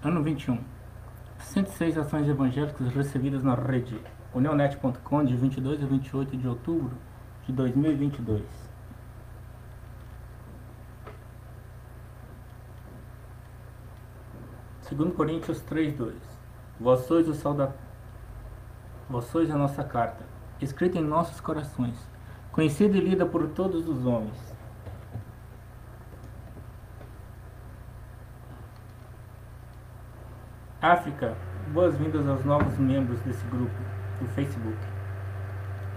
Ano 21. 106 ações evangélicas recebidas na rede unionet.com de 22 a 28 de outubro de 2022. Segundo Coríntios 3:2. Vós sois o sal da Vós sois a nossa carta, escrita em nossos corações, conhecida e lida por todos os homens. África, boas-vindas aos novos membros desse grupo do Facebook.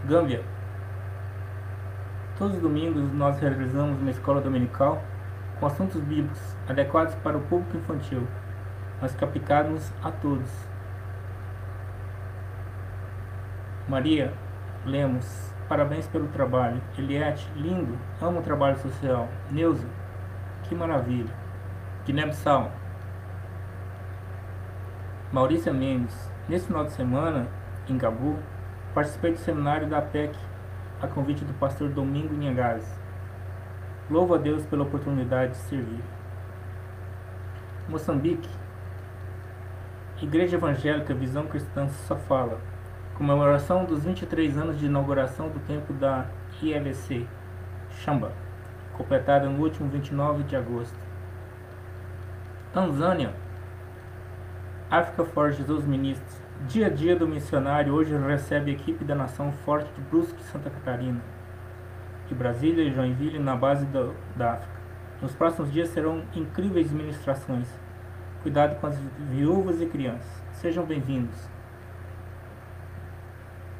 Gâmbia, todos os domingos nós realizamos uma escola dominical com assuntos bíblicos adequados para o público infantil, mas capicados a todos. Maria Lemos, parabéns pelo trabalho. Eliette, lindo, amo o trabalho social. Neuza, que maravilha. Guiné-Bissau, Maurícia Mendes. Nesse final de semana, em Gabu, participei do seminário da PEC, a convite do pastor Domingo Nhangaz. Louvo a Deus pela oportunidade de servir. Moçambique, Igreja Evangélica Visão Cristã só fala. Comemoração dos 23 anos de inauguração do templo da ILC, Chamba, completada no último 29 de agosto. Tanzânia, África for Jesus Ministros. Dia a dia do missionário hoje recebe a equipe da Nação Forte de Brusque, Santa Catarina, de Brasília e Joinville, na base do, da África. Nos próximos dias serão incríveis ministrações. Cuidado com as viúvas e crianças. Sejam bem-vindos.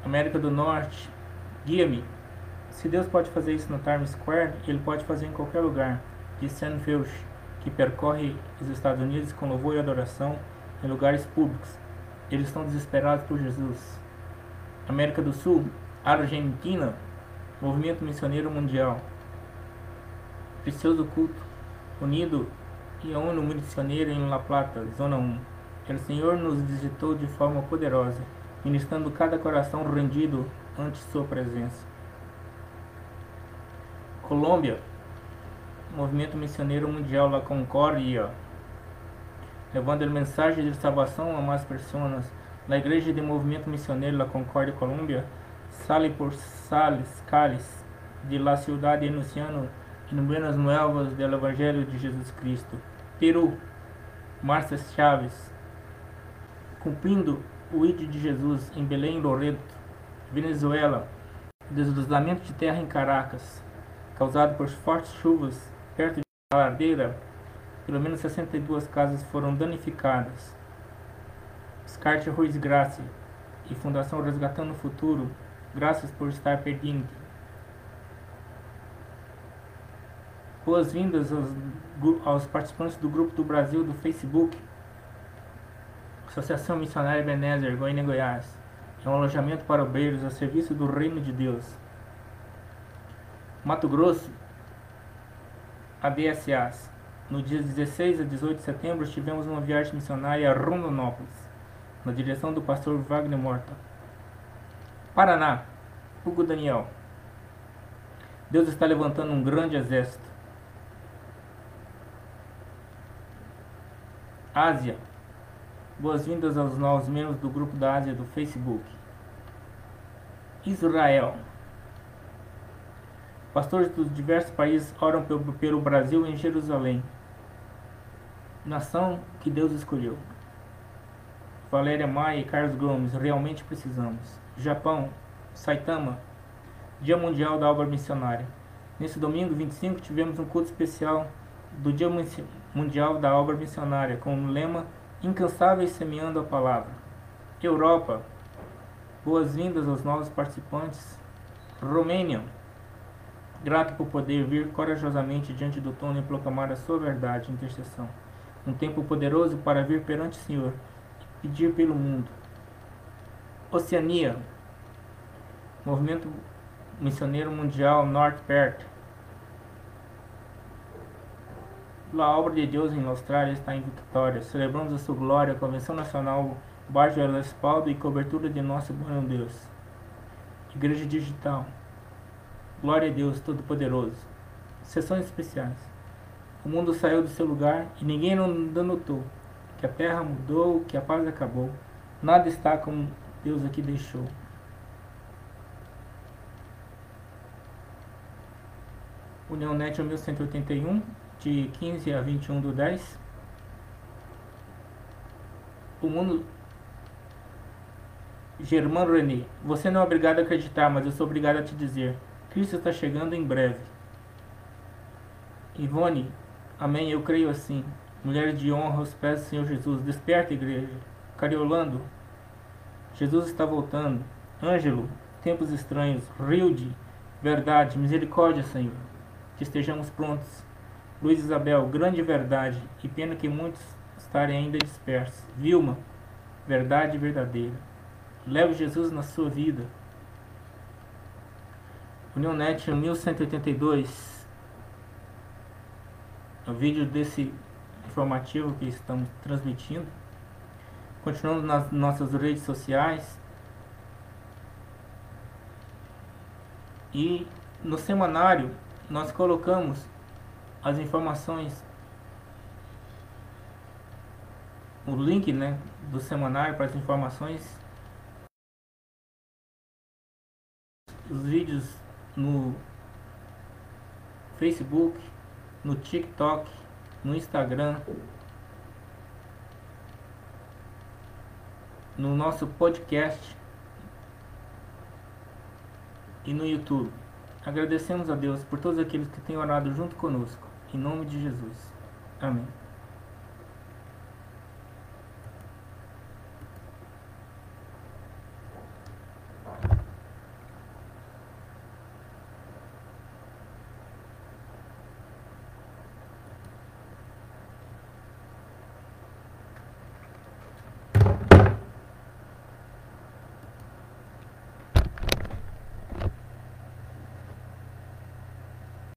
América do Norte, guia-me. Se Deus pode fazer isso no Times Square, Ele pode fazer em qualquer lugar. Disse Sam Filch, que percorre os Estados Unidos com louvor e adoração em lugares públicos. Eles estão desesperados por Jesus. América do Sul, Argentina, Movimento Missioneiro Mundial. Precioso Culto, Unido e a ONU Missioneira em La Plata, Zona 1. Que o Senhor nos visitou de forma poderosa, ministrando cada coração rendido ante Sua presença. Colômbia, Movimento Missioneiro Mundial La Concórdia levando a mensagem de salvação a mais pessoas. Na Igreja de Movimento Missioneiro La Concórdia, Colômbia, sale por sales, cales, de la ciudad anunciando en buenas nuevas del Evangelho de Jesus Cristo. Peru, Márcia Chaves, cumprindo o ídolo de Jesus em Belém, Loreto. Venezuela, deslizamento de terra em Caracas, causado por fortes chuvas perto de ladeira pelo menos 62 casas foram danificadas. Descarte Ruiz Graça e Fundação Resgatando o Futuro, graças por estar perdendo. Boas-vindas aos, aos, participantes do Grupo do Brasil do Facebook, Associação Missionária Benézer, Goiânia, Goiás. É um alojamento para obreiros a serviço do Reino de Deus. Mato Grosso, ABSAs. No dia 16 a 18 de setembro, tivemos uma viagem missionária a Rondonópolis, na direção do pastor Wagner Morta. Paraná, Hugo Daniel. Deus está levantando um grande exército. Ásia. Boas-vindas aos novos membros do grupo da Ásia do Facebook. Israel. Pastores dos diversos países oram pelo, pelo Brasil em Jerusalém nação que Deus escolheu. Valéria Maia e Carlos Gomes, realmente precisamos. Japão, Saitama, Dia Mundial da Obra Missionária. Nesse domingo 25 tivemos um culto especial do Dia Mundial da Obra Missionária com o lema Incansáveis Semeando a Palavra. Europa, boas-vindas aos novos participantes. Romênia, grato por poder vir corajosamente diante do trono e proclamar a sua verdade e intercessão um tempo poderoso para vir perante o Senhor e pedir pelo mundo. Oceania, Movimento Missioneiro Mundial Norte Perto. A obra de Deus em Austrália está em vitória. Celebramos a sua glória, a Convenção Nacional, baixo o respaldo e cobertura de nosso bom Deus. Igreja Digital. Glória a Deus Todo-Poderoso. Sessões especiais. O mundo saiu do seu lugar e ninguém ainda notou que a terra mudou, que a paz acabou. Nada está como Deus aqui deixou. União Net 1181, de 15 a 21 do 10. O mundo. Germano René, você não é obrigado a acreditar, mas eu sou obrigado a te dizer: Cristo está chegando em breve. Ivone, amém, eu creio assim. Mulher de honra aos pés do Senhor Jesus, desperta, igreja. Cariolando, Jesus está voltando. Ângelo, tempos estranhos. Rilde, verdade, misericórdia, Senhor. Que estejamos prontos. Luiz Isabel, grande verdade, e pena que muitos estarem ainda dispersos. Vilma, verdade verdadeira. Leve Jesus na sua vida. União Net 1182. O vídeo desse informativo que estamos transmitindo. Continuando nas nossas redes sociais. E no semanário nós colocamos as informações, o link né, do semanário para as informações, os vídeos no Facebook, no TikTok, no Instagram, no nosso podcast e no YouTube. Agradecemos a Deus por todos aqueles que têm orado junto conosco. Em nome de Jesus. Amém.